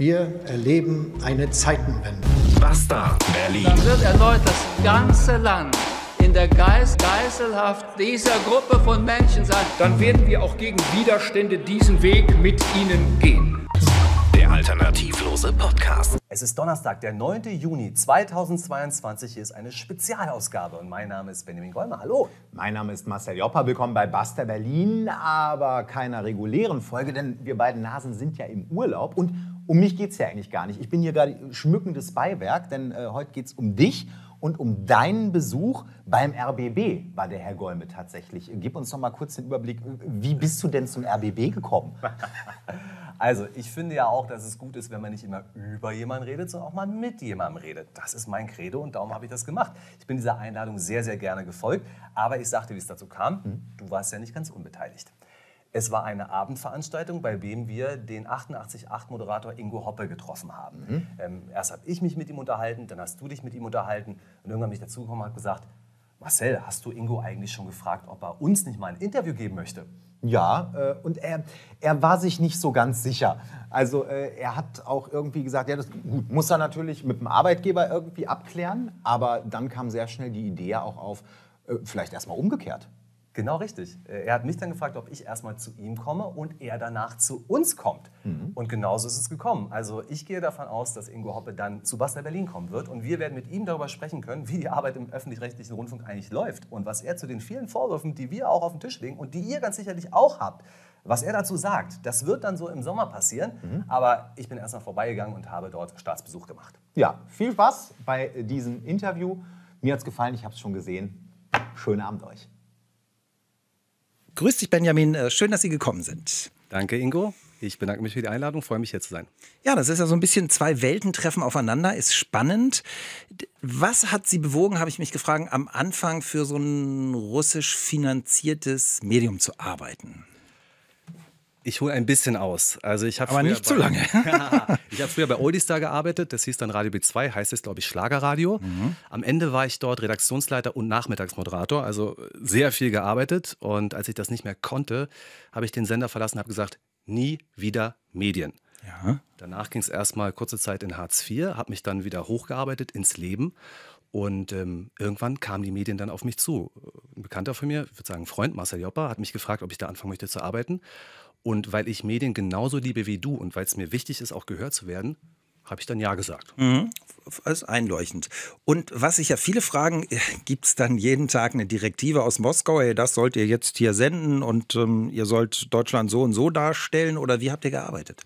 Wir erleben eine Zeitenwende. Basta Berlin. Dann wird erneut das ganze Land in der Geist Geiselhaft dieser Gruppe von Menschen sein. Dann werden wir auch gegen Widerstände diesen Weg mit ihnen gehen. Der alternativlose Podcast. Es ist Donnerstag, der 9. Juni 2022. Hier ist eine Spezialausgabe und mein Name ist Benjamin Golmer. Hallo. Mein Name ist Marcel Joppa. Willkommen bei Buster Berlin, aber keiner regulären Folge, denn wir beiden Nasen sind ja im Urlaub und um mich geht es ja eigentlich gar nicht. Ich bin hier gerade schmückendes Beiwerk, denn äh, heute geht es um dich und um deinen Besuch beim RBB war der Herr Golme tatsächlich. Gib uns doch mal kurz den Überblick, wie bist du denn zum RBB gekommen? Also, ich finde ja auch, dass es gut ist, wenn man nicht immer über jemanden redet, sondern auch mal mit jemandem redet. Das ist mein Credo und darum habe ich das gemacht. Ich bin dieser Einladung sehr, sehr gerne gefolgt. Aber ich sagte, wie es dazu kam, mhm. du warst ja nicht ganz unbeteiligt. Es war eine Abendveranstaltung, bei dem wir den 88.8-Moderator Ingo Hoppe getroffen haben. Mhm. Ähm, erst habe ich mich mit ihm unterhalten, dann hast du dich mit ihm unterhalten und irgendwann bin ich dazugekommen und habe gesagt, Marcel, hast du Ingo eigentlich schon gefragt, ob er uns nicht mal ein Interview geben möchte? Ja, äh, und er, er war sich nicht so ganz sicher. Also äh, er hat auch irgendwie gesagt, ja, das gut, muss er natürlich mit dem Arbeitgeber irgendwie abklären, aber dann kam sehr schnell die Idee auch auf, äh, vielleicht erstmal umgekehrt. Genau richtig. Äh, er hat mich dann gefragt, ob ich erstmal zu ihm komme und er danach zu uns kommt. Mhm. Und genauso ist es gekommen. Also ich gehe davon aus, dass Ingo Hoppe dann zu Basta Berlin kommen wird und wir werden mit ihm darüber sprechen können, wie die Arbeit im öffentlich-rechtlichen Rundfunk eigentlich läuft und was er zu den vielen Vorwürfen, die wir auch auf den Tisch legen und die ihr ganz sicherlich auch habt, was er dazu sagt. Das wird dann so im Sommer passieren. Mhm. Aber ich bin erstmal vorbeigegangen und habe dort Staatsbesuch gemacht. Ja, viel Spaß bei diesem Interview. Mir hat es gefallen, ich habe es schon gesehen. Schönen Abend euch. Grüß dich, Benjamin. Äh, schön, dass Sie gekommen sind. Danke, Ingo. Ich bedanke mich für die Einladung, freue mich hier zu sein. Ja, das ist ja so ein bisschen zwei Welten treffen aufeinander, ist spannend. Was hat Sie bewogen, habe ich mich gefragt, am Anfang für so ein russisch finanziertes Medium zu arbeiten? Ich hole ein bisschen aus. Also ich Aber nicht zu lange. ich habe früher bei Oldistar gearbeitet. Das hieß dann Radio B2, heißt es, glaube ich, Schlagerradio. Mhm. Am Ende war ich dort Redaktionsleiter und Nachmittagsmoderator, also sehr viel gearbeitet. Und als ich das nicht mehr konnte, habe ich den Sender verlassen und habe gesagt, nie wieder Medien. Ja. Danach ging es erstmal kurze Zeit in Hartz IV, habe mich dann wieder hochgearbeitet ins Leben. Und ähm, irgendwann kamen die Medien dann auf mich zu. Ein Bekannter von mir, ich würde sagen Freund, Marcel Joppa, hat mich gefragt, ob ich da anfangen möchte zu arbeiten. Und weil ich Medien genauso liebe wie du und weil es mir wichtig ist, auch gehört zu werden, habe ich dann Ja gesagt. Mhm. Das ist einleuchtend. Und was sich ja viele fragen, äh, gibt es dann jeden Tag eine Direktive aus Moskau, hey, das sollt ihr jetzt hier senden und ähm, ihr sollt Deutschland so und so darstellen oder wie habt ihr gearbeitet?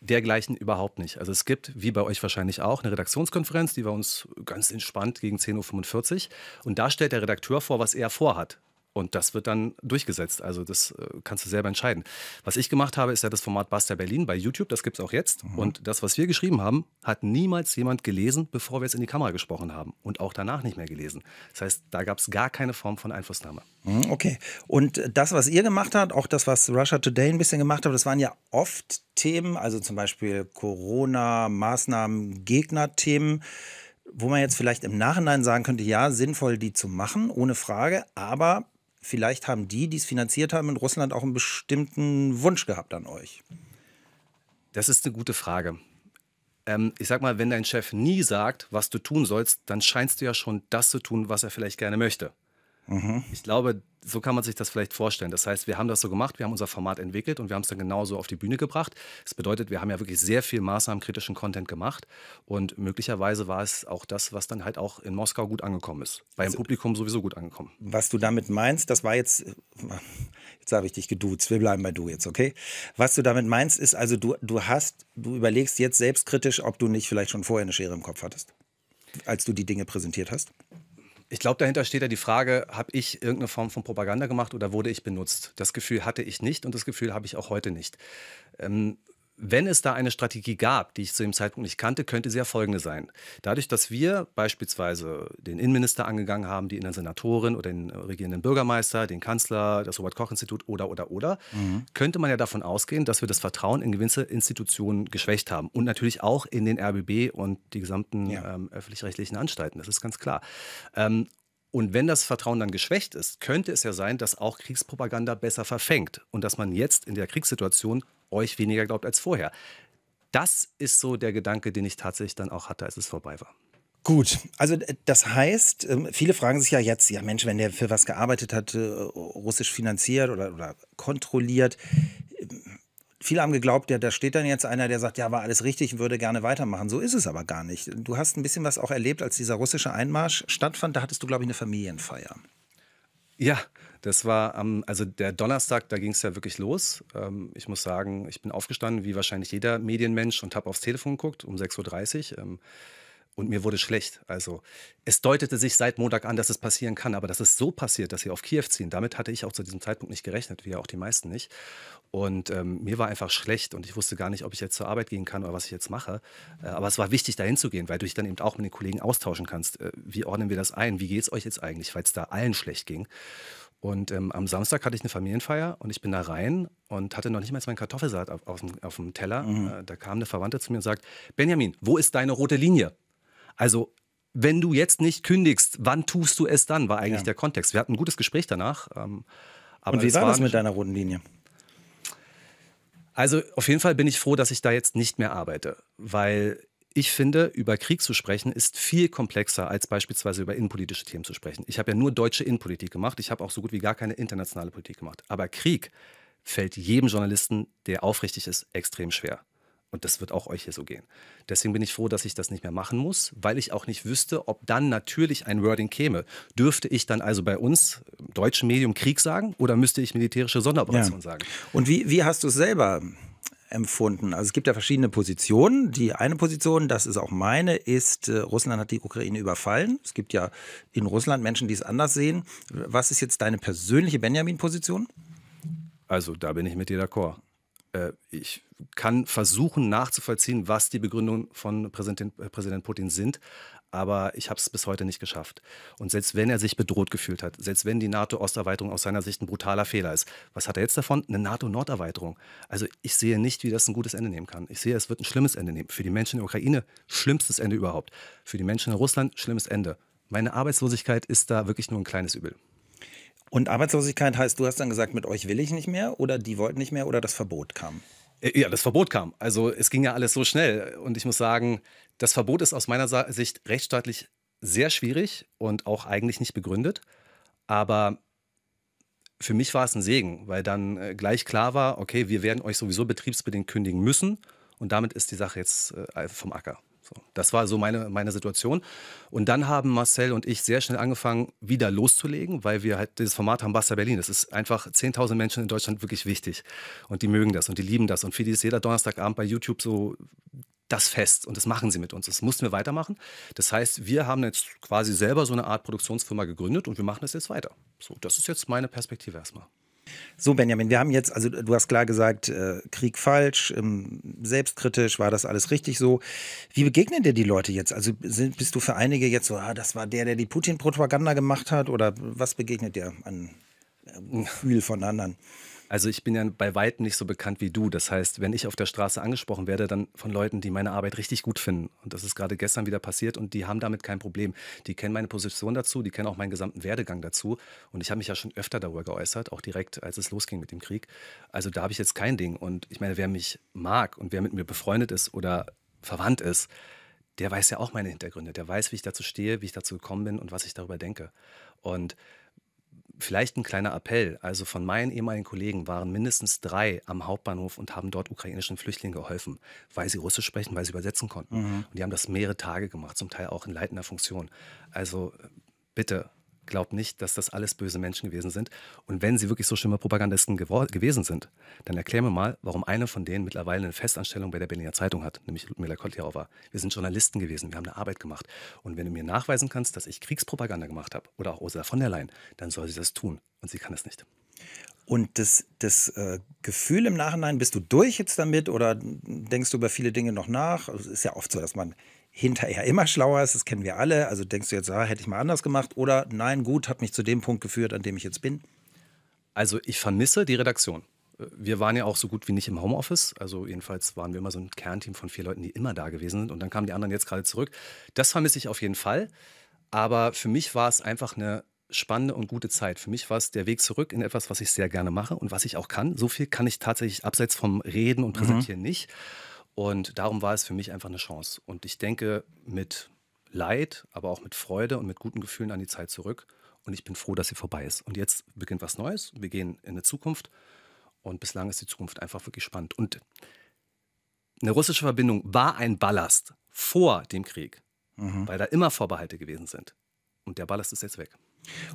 Dergleichen überhaupt nicht. Also es gibt, wie bei euch wahrscheinlich auch, eine Redaktionskonferenz, die bei uns ganz entspannt gegen 10.45 Uhr. Und da stellt der Redakteur vor, was er vorhat. Und das wird dann durchgesetzt. Also das äh, kannst du selber entscheiden. Was ich gemacht habe, ist ja das Format Buster Berlin bei YouTube. Das gibt es auch jetzt. Mhm. Und das, was wir geschrieben haben, hat niemals jemand gelesen, bevor wir es in die Kamera gesprochen haben. Und auch danach nicht mehr gelesen. Das heißt, da gab es gar keine Form von Einflussnahme. Mhm, okay. Und das, was ihr gemacht habt, auch das, was Russia Today ein bisschen gemacht hat, das waren ja oft Themen, also zum Beispiel Corona, Maßnahmen, Gegnerthemen wo man jetzt vielleicht im Nachhinein sagen könnte, ja, sinnvoll, die zu machen, ohne Frage, aber vielleicht haben die, die es finanziert haben in Russland, auch einen bestimmten Wunsch gehabt an euch. Das ist eine gute Frage. Ähm, ich sag mal, wenn dein Chef nie sagt, was du tun sollst, dann scheinst du ja schon das zu tun, was er vielleicht gerne möchte. Mhm. Ich glaube, so kann man sich das vielleicht vorstellen. Das heißt, wir haben das so gemacht, wir haben unser Format entwickelt und wir haben es dann genauso auf die Bühne gebracht. Das bedeutet, wir haben ja wirklich sehr viel maßnahmenkritischen Content gemacht und möglicherweise war es auch das, was dann halt auch in Moskau gut angekommen ist. Beim also, Publikum sowieso gut angekommen. Was du damit meinst, das war jetzt, jetzt habe ich dich geduzt, wir bleiben bei du jetzt, okay? Was du damit meinst, ist also, du, du hast, du überlegst jetzt selbstkritisch, ob du nicht vielleicht schon vorher eine Schere im Kopf hattest, als du die Dinge präsentiert hast? Ich glaube, dahinter steht ja die Frage, habe ich irgendeine Form von Propaganda gemacht oder wurde ich benutzt? Das Gefühl hatte ich nicht und das Gefühl habe ich auch heute nicht. Ähm, wenn es da eine Strategie gab, die ich zu dem Zeitpunkt nicht kannte, könnte sie ja folgende sein. Dadurch, dass wir beispielsweise den Innenminister angegangen haben, die Innensenatorin oder den regierenden Bürgermeister, den Kanzler, das Robert-Koch-Institut oder, oder, oder, mhm. könnte man ja davon ausgehen, dass wir das Vertrauen in gewisse Institutionen geschwächt haben. Und natürlich auch in den RBB und die gesamten ja. ähm, öffentlich-rechtlichen Anstalten. Das ist ganz klar. Ähm, und wenn das Vertrauen dann geschwächt ist, könnte es ja sein, dass auch Kriegspropaganda besser verfängt und dass man jetzt in der Kriegssituation euch weniger glaubt als vorher. Das ist so der Gedanke, den ich tatsächlich dann auch hatte, als es vorbei war. Gut, also äh, das heißt, ähm, viele fragen sich ja jetzt, ja Mensch, wenn der für was gearbeitet hat, äh, russisch finanziert oder, oder kontrolliert, ähm, viele haben geglaubt, ja, da steht dann jetzt einer, der sagt, ja, war alles richtig, würde gerne weitermachen. So ist es aber gar nicht. Du hast ein bisschen was auch erlebt, als dieser russische Einmarsch stattfand. Da hattest du, glaube ich, eine Familienfeier. Ja, das war am, also der Donnerstag, da ging es ja wirklich los. Ähm, ich muss sagen, ich bin aufgestanden, wie wahrscheinlich jeder Medienmensch, und habe aufs Telefon geguckt um 6.30 Uhr. Ähm, und mir wurde schlecht. Also es deutete sich seit Montag an, dass es passieren kann, aber dass es so passiert, dass sie auf Kiew ziehen, damit hatte ich auch zu diesem Zeitpunkt nicht gerechnet, wie ja auch die meisten nicht. Und ähm, mir war einfach schlecht und ich wusste gar nicht, ob ich jetzt zur Arbeit gehen kann oder was ich jetzt mache. Äh, aber es war wichtig, dahin zu gehen, weil du dich dann eben auch mit den Kollegen austauschen kannst. Äh, wie ordnen wir das ein? Wie geht es euch jetzt eigentlich, weil es da allen schlecht ging? Und ähm, am Samstag hatte ich eine Familienfeier und ich bin da rein und hatte noch nicht mal meinen Kartoffelsalat auf, auf, dem, auf dem Teller. Mhm. Äh, da kam eine Verwandte zu mir und sagt: Benjamin, wo ist deine rote Linie? Also, wenn du jetzt nicht kündigst, wann tust du es dann? War eigentlich ja. der Kontext. Wir hatten ein gutes Gespräch danach. Ähm, und wie war, war das mit deiner roten Linie? Also auf jeden Fall bin ich froh, dass ich da jetzt nicht mehr arbeite, weil ich finde, über Krieg zu sprechen ist viel komplexer als beispielsweise über innenpolitische Themen zu sprechen. Ich habe ja nur deutsche Innenpolitik gemacht, ich habe auch so gut wie gar keine internationale Politik gemacht. Aber Krieg fällt jedem Journalisten, der aufrichtig ist, extrem schwer. Und das wird auch euch hier so gehen. Deswegen bin ich froh, dass ich das nicht mehr machen muss, weil ich auch nicht wüsste, ob dann natürlich ein Wording käme. Dürfte ich dann also bei uns, im deutschen Medium, Krieg sagen oder müsste ich militärische Sonderoperation ja. sagen? Und wie, wie hast du es selber empfunden? Also es gibt ja verschiedene Positionen. Die eine Position, das ist auch meine, ist, äh, Russland hat die Ukraine überfallen. Es gibt ja in Russland Menschen, die es anders sehen. Was ist jetzt deine persönliche Benjamin-Position? Also da bin ich mit dir d'accord. Äh, ich kann versuchen nachzuvollziehen, was die Begründungen von Präsident, äh, Präsident Putin sind, aber ich habe es bis heute nicht geschafft. Und selbst wenn er sich bedroht gefühlt hat, selbst wenn die NATO-Osterweiterung aus seiner Sicht ein brutaler Fehler ist, was hat er jetzt davon? Eine NATO-Norderweiterung. Also ich sehe nicht, wie das ein gutes Ende nehmen kann. Ich sehe, es wird ein schlimmes Ende nehmen. Für die Menschen in der Ukraine schlimmstes Ende überhaupt. Für die Menschen in Russland schlimmes Ende. Meine Arbeitslosigkeit ist da wirklich nur ein kleines Übel. Und Arbeitslosigkeit heißt, du hast dann gesagt, mit euch will ich nicht mehr oder die wollten nicht mehr oder das Verbot kam? Äh, ja, das Verbot kam. Also es ging ja alles so schnell. Und ich muss sagen, das Verbot ist aus meiner Sicht rechtsstaatlich sehr schwierig und auch eigentlich nicht begründet. Aber für mich war es ein Segen, weil dann äh, gleich klar war, okay, wir werden euch sowieso betriebsbedingt kündigen müssen. Und damit ist die Sache jetzt äh, vom Acker. So, das war so meine, meine Situation. Und dann haben Marcel und ich sehr schnell angefangen, wieder loszulegen, weil wir halt dieses Format haben, Basta Berlin. Das ist einfach 10.000 Menschen in Deutschland wirklich wichtig. Und die mögen das und die lieben das. Und für die ist jeder Donnerstagabend bei YouTube so das fest und das machen sie mit uns. Das mussten wir weitermachen. Das heißt, wir haben jetzt quasi selber so eine Art Produktionsfirma gegründet und wir machen das jetzt weiter. So, das ist jetzt meine Perspektive erstmal. So, Benjamin, wir haben jetzt, also du hast klar gesagt, äh, Krieg falsch, ähm, selbstkritisch, war das alles richtig so. Wie begegnen dir die Leute jetzt? Also sind, bist du für einige jetzt so, ah, das war der, der die Putin-Propaganda gemacht hat? Oder was begegnet dir an äh, Gefühl von anderen? Also ich bin ja bei weitem nicht so bekannt wie du. Das heißt, wenn ich auf der Straße angesprochen werde, dann von Leuten, die meine Arbeit richtig gut finden. Und das ist gerade gestern wieder passiert und die haben damit kein Problem. Die kennen meine Position dazu, die kennen auch meinen gesamten Werdegang dazu. Und ich habe mich ja schon öfter darüber geäußert, auch direkt, als es losging mit dem Krieg. Also da habe ich jetzt kein Ding. Und ich meine, wer mich mag und wer mit mir befreundet ist oder verwandt ist, der weiß ja auch meine Hintergründe. Der weiß, wie ich dazu stehe, wie ich dazu gekommen bin und was ich darüber denke. Und Vielleicht ein kleiner Appell. Also von meinen ehemaligen Kollegen waren mindestens drei am Hauptbahnhof und haben dort ukrainischen Flüchtlingen geholfen, weil sie Russisch sprechen, weil sie übersetzen konnten. Mhm. Und die haben das mehrere Tage gemacht, zum Teil auch in leitender Funktion. Also bitte Glaubt nicht, dass das alles böse Menschen gewesen sind. Und wenn sie wirklich so schlimme Propagandisten gewesen sind, dann erklär mir mal, warum einer von denen mittlerweile eine Festanstellung bei der Berliner Zeitung hat, nämlich Ludmila Kotljarova. Wir sind Journalisten gewesen, wir haben eine Arbeit gemacht. Und wenn du mir nachweisen kannst, dass ich Kriegspropaganda gemacht habe, oder auch Ursula von der Leyen, dann soll sie das tun. Und sie kann es nicht. Und das, das äh, Gefühl im Nachhinein, bist du durch jetzt damit oder denkst du über viele Dinge noch nach? Also es ist ja oft so, dass man hinterher immer schlauer ist, das kennen wir alle. Also denkst du jetzt, ah, hätte ich mal anders gemacht oder nein, gut, hat mich zu dem Punkt geführt, an dem ich jetzt bin? Also ich vermisse die Redaktion. Wir waren ja auch so gut wie nicht im Homeoffice. Also jedenfalls waren wir immer so ein Kernteam von vier Leuten, die immer da gewesen sind. Und dann kamen die anderen jetzt gerade zurück. Das vermisse ich auf jeden Fall. Aber für mich war es einfach eine spannende und gute Zeit. Für mich war es der Weg zurück in etwas, was ich sehr gerne mache und was ich auch kann. So viel kann ich tatsächlich abseits vom Reden und mhm. Präsentieren mhm. nicht. Und darum war es für mich einfach eine Chance. Und ich denke mit Leid, aber auch mit Freude und mit guten Gefühlen an die Zeit zurück. Und ich bin froh, dass sie vorbei ist. Und jetzt beginnt was Neues. Wir gehen in eine Zukunft. Und bislang ist die Zukunft einfach wirklich spannend. Und eine russische Verbindung war ein Ballast vor dem Krieg, weil da immer Vorbehalte gewesen sind. Und der Ballast ist jetzt weg.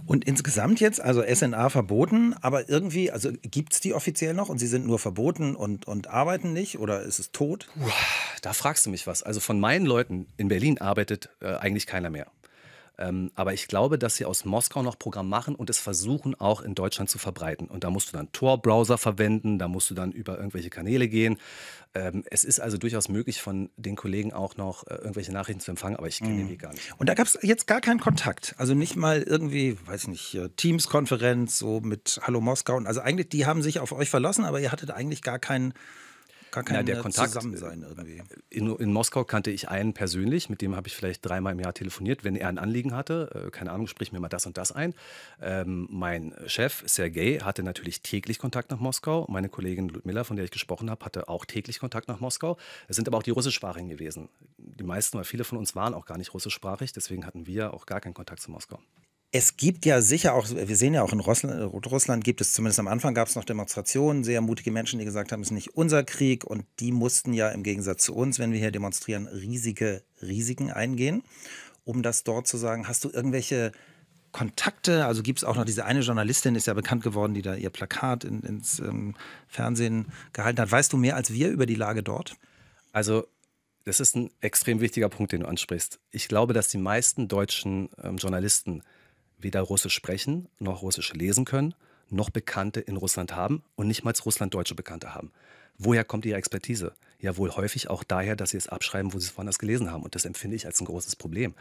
Und insgesamt jetzt, also SNA verboten, aber irgendwie, also gibt es die offiziell noch und sie sind nur verboten und, und arbeiten nicht oder ist es tot? Da fragst du mich was. Also von meinen Leuten in Berlin arbeitet äh, eigentlich keiner mehr. Ähm, aber ich glaube, dass sie aus Moskau noch Programm machen und es versuchen auch in Deutschland zu verbreiten. Und da musst du dann Tor-Browser verwenden, da musst du dann über irgendwelche Kanäle gehen. Ähm, es ist also durchaus möglich, von den Kollegen auch noch äh, irgendwelche Nachrichten zu empfangen, aber ich kenne den Weg gar nicht. Und da gab es jetzt gar keinen Kontakt. Also nicht mal irgendwie, weiß ich nicht, äh, Teams-Konferenz so mit Hallo Moskau. Und also eigentlich, die haben sich auf euch verlassen, aber ihr hattet eigentlich gar keinen, gar kein der äh, Kontakt, Zusammensein irgendwie. In, in Moskau kannte ich einen persönlich, mit dem habe ich vielleicht dreimal im Jahr telefoniert, wenn er ein Anliegen hatte. Äh, keine Ahnung, sprich mir mal das und das ein. Ähm, mein Chef, Sergei, hatte natürlich täglich Kontakt nach Moskau. Meine Kollegin Ludmilla, von der ich gesprochen habe, hatte auch täglich Kontakt nach Moskau. Es sind aber auch die russischsprachigen gewesen. Die meisten, weil viele von uns waren auch gar nicht russischsprachig, deswegen hatten wir auch gar keinen Kontakt zu Moskau. Es gibt ja sicher auch, wir sehen ja auch in Russland, Russland gibt es zumindest am Anfang gab es noch Demonstrationen, sehr mutige Menschen, die gesagt haben, es ist nicht unser Krieg und die mussten ja im Gegensatz zu uns, wenn wir hier demonstrieren, riesige Risiken eingehen, um das dort zu sagen. Hast du irgendwelche Kontakte? Also gibt es auch noch diese eine Journalistin, ist ja bekannt geworden, die da ihr Plakat in, ins ähm, Fernsehen gehalten hat. Weißt du mehr als wir über die Lage dort? Also, das ist ein extrem wichtiger Punkt, den du ansprichst. Ich glaube, dass die meisten deutschen ähm, Journalisten weder Russisch sprechen, noch Russisch lesen können, noch Bekannte in Russland haben und nicht mal russlanddeutsche Bekannte haben. Woher kommt ihre Expertise? Ja, wohl häufig auch daher, dass sie es abschreiben, wo sie es woanders gelesen haben. Und das empfinde ich als ein großes Problem.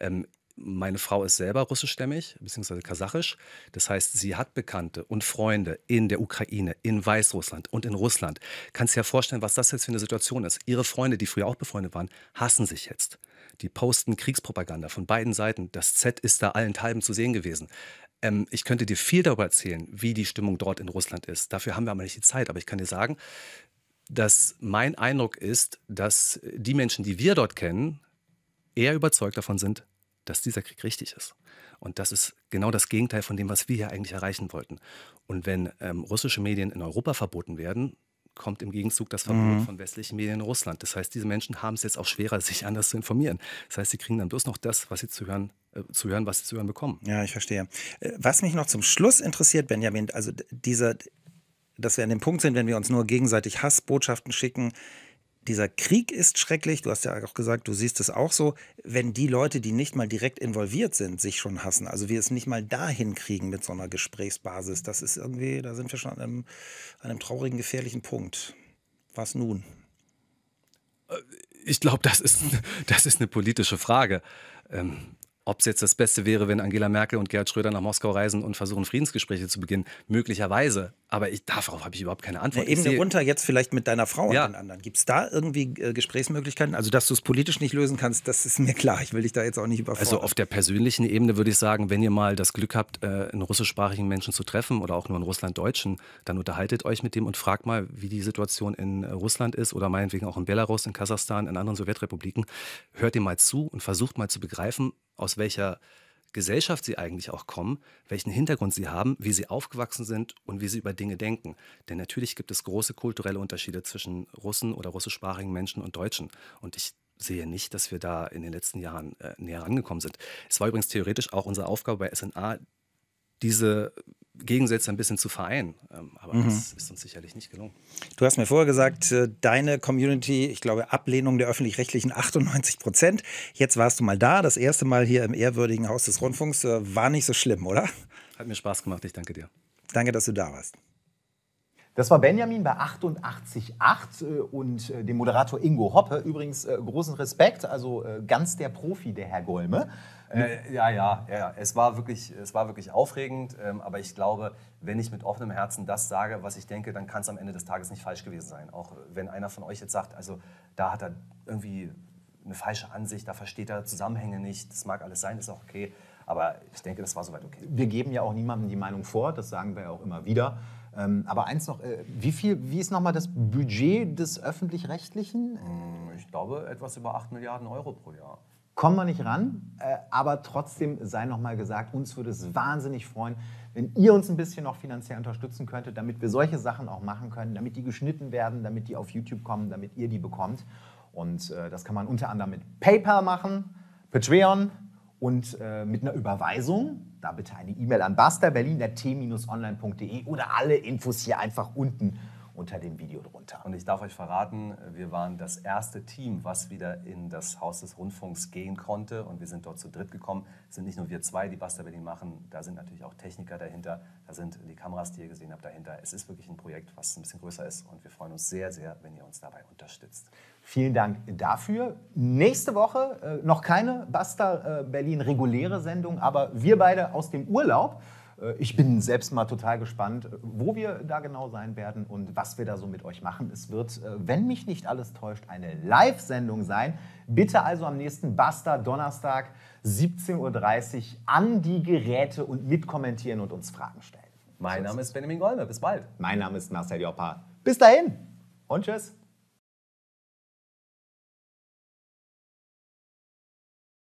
Ähm, meine Frau ist selber russischstämmig, beziehungsweise kasachisch. Das heißt, sie hat Bekannte und Freunde in der Ukraine, in Weißrussland und in Russland. Kannst dir ja vorstellen, was das jetzt für eine Situation ist. Ihre Freunde, die früher auch befreundet waren, hassen sich jetzt. Die posten Kriegspropaganda von beiden Seiten. Das Z ist da allenthalben zu sehen gewesen. Ähm, ich könnte dir viel darüber erzählen, wie die Stimmung dort in Russland ist. Dafür haben wir aber nicht die Zeit. Aber ich kann dir sagen, dass mein Eindruck ist, dass die Menschen, die wir dort kennen, eher überzeugt davon sind, dass dieser Krieg richtig ist. Und das ist genau das Gegenteil von dem, was wir hier eigentlich erreichen wollten. Und wenn ähm, russische Medien in Europa verboten werden, kommt im Gegenzug das Verbot Mhm. von westlichen Medien in Russland. Das heißt, diese Menschen haben es jetzt auch schwerer, sich anders zu informieren. Das heißt, sie kriegen dann bloß noch das, was sie zu hören, äh, zu hören, was sie zu hören bekommen. Ja, ich verstehe. Äh, Was mich noch zum Schluss interessiert, Benjamin, also dieser, dass wir an dem Punkt sind, wenn wir uns nur gegenseitig Hassbotschaften schicken. Dieser Krieg ist schrecklich. Du hast ja auch gesagt, du siehst es auch so. Wenn die Leute, die nicht mal direkt involviert sind, sich schon hassen, also wir es nicht mal dahin kriegen mit so einer Gesprächsbasis, das ist irgendwie, da sind wir schon an einem, einem traurigen, gefährlichen Punkt. Was nun? Ich glaube, das ist, das ist eine politische Frage. Ähm, ob es jetzt das Beste wäre, wenn Angela Merkel und Gerhard Schröder nach Moskau reisen und versuchen, Friedensgespräche zu beginnen, möglicherweise. Aber ich, darauf habe ich überhaupt keine Antwort. Ich Ebene runter jetzt vielleicht mit deiner Frau Ja. und den anderen. Gibt es da irgendwie äh, Gesprächsmöglichkeiten? Also, dass du es politisch nicht lösen kannst, das ist mir klar. Ich will dich da jetzt auch nicht überfordern. Also auf der persönlichen Ebene würde ich sagen, wenn ihr mal das Glück habt, äh, einen russischsprachigen Menschen zu treffen oder auch nur einen Russlanddeutschen, dann unterhaltet euch mit dem und fragt mal, wie die Situation in äh, Russland ist oder meinetwegen auch in Belarus, in Kasachstan, in anderen Sowjetrepubliken. Hört ihm mal zu und versucht mal zu begreifen, aus welcher Gesellschaft sie eigentlich auch kommen, welchen Hintergrund sie haben, wie sie aufgewachsen sind und wie sie über Dinge denken. Denn natürlich gibt es große kulturelle Unterschiede zwischen Russen oder russischsprachigen Menschen und Deutschen. Und ich sehe nicht, dass wir da in den letzten Jahren äh, näher rangekommen sind. Es war übrigens theoretisch auch unsere Aufgabe bei SNA, diese Gegensätze ein bisschen zu vereinen. Ähm, aber Mhm. das ist uns sicherlich nicht gelungen. Du hast mir vorher gesagt, äh, deine Community, ich glaube, Ablehnung der öffentlich-rechtlichen 98 Prozent. Jetzt warst du mal da, das erste Mal hier im ehrwürdigen Haus des Rundfunks. äh, War nicht so schlimm, oder? Hat mir Spaß gemacht, ich danke dir. Danke, dass du da warst. Das war Benjamin bei 88.8 äh, und äh, dem Moderator Ingo Hoppe. Übrigens äh, großen Respekt, also ganz der Profi, der Herr Golme. Äh, ja, ja, ja. Es war wirklich, es war wirklich aufregend. Ähm, aber ich glaube, wenn ich mit offenem Herzen das sage, was ich denke, dann kann es am Ende des Tages nicht falsch gewesen sein. Auch wenn einer von euch jetzt sagt, also da hat er irgendwie eine falsche Ansicht, da versteht er Zusammenhänge nicht. Das mag alles sein, ist auch okay. Aber ich denke, das war soweit okay. Wir geben ja auch niemandem die Meinung vor, das sagen wir ja auch immer wieder. Ähm, aber eins noch, äh, wie, viel, wie ist nochmal das Budget des Öffentlich-Rechtlichen? Ich glaube, etwas über 8 Milliarden Euro pro Jahr. Kommen wir nicht ran, äh, aber trotzdem sei nochmal gesagt, uns würde es wahnsinnig freuen, wenn ihr uns ein bisschen noch finanziell unterstützen könntet, damit wir solche Sachen auch machen können, damit die geschnitten werden, damit die auf YouTube kommen, damit ihr die bekommt. Und äh, das kann man unter anderem mit PayPal machen, Patreon und äh, mit einer Überweisung. Da bitte eine E-Mail an basterberlin.t-online.de oder alle Infos hier einfach unten unter dem Video drunter. Und ich darf euch verraten, wir waren das erste Team, was wieder in das Haus des Rundfunks gehen konnte. Und wir sind dort zu dritt gekommen. Es sind nicht nur wir zwei, die Basta Berlin machen, da sind natürlich auch Techniker dahinter, da sind die Kameras, die ihr gesehen habt, dahinter. Es ist wirklich ein Projekt, was ein bisschen größer ist. Und wir freuen uns sehr, sehr, wenn ihr uns dabei unterstützt. Vielen Dank dafür. Nächste Woche äh, noch keine Basta äh, Berlin reguläre Sendung, aber wir beide aus dem Urlaub. Äh, ich bin selbst mal total gespannt, wo wir da genau sein werden und was wir da so mit euch machen. Es wird, äh, wenn mich nicht alles täuscht, eine Live-Sendung sein. Bitte also am nächsten Basta Donnerstag 17.30 Uhr an die Geräte und mitkommentieren und uns Fragen stellen. Mein Name ist Benjamin Golme. Bis bald. Mein Name ist Marcel Joppa. Bis dahin und tschüss.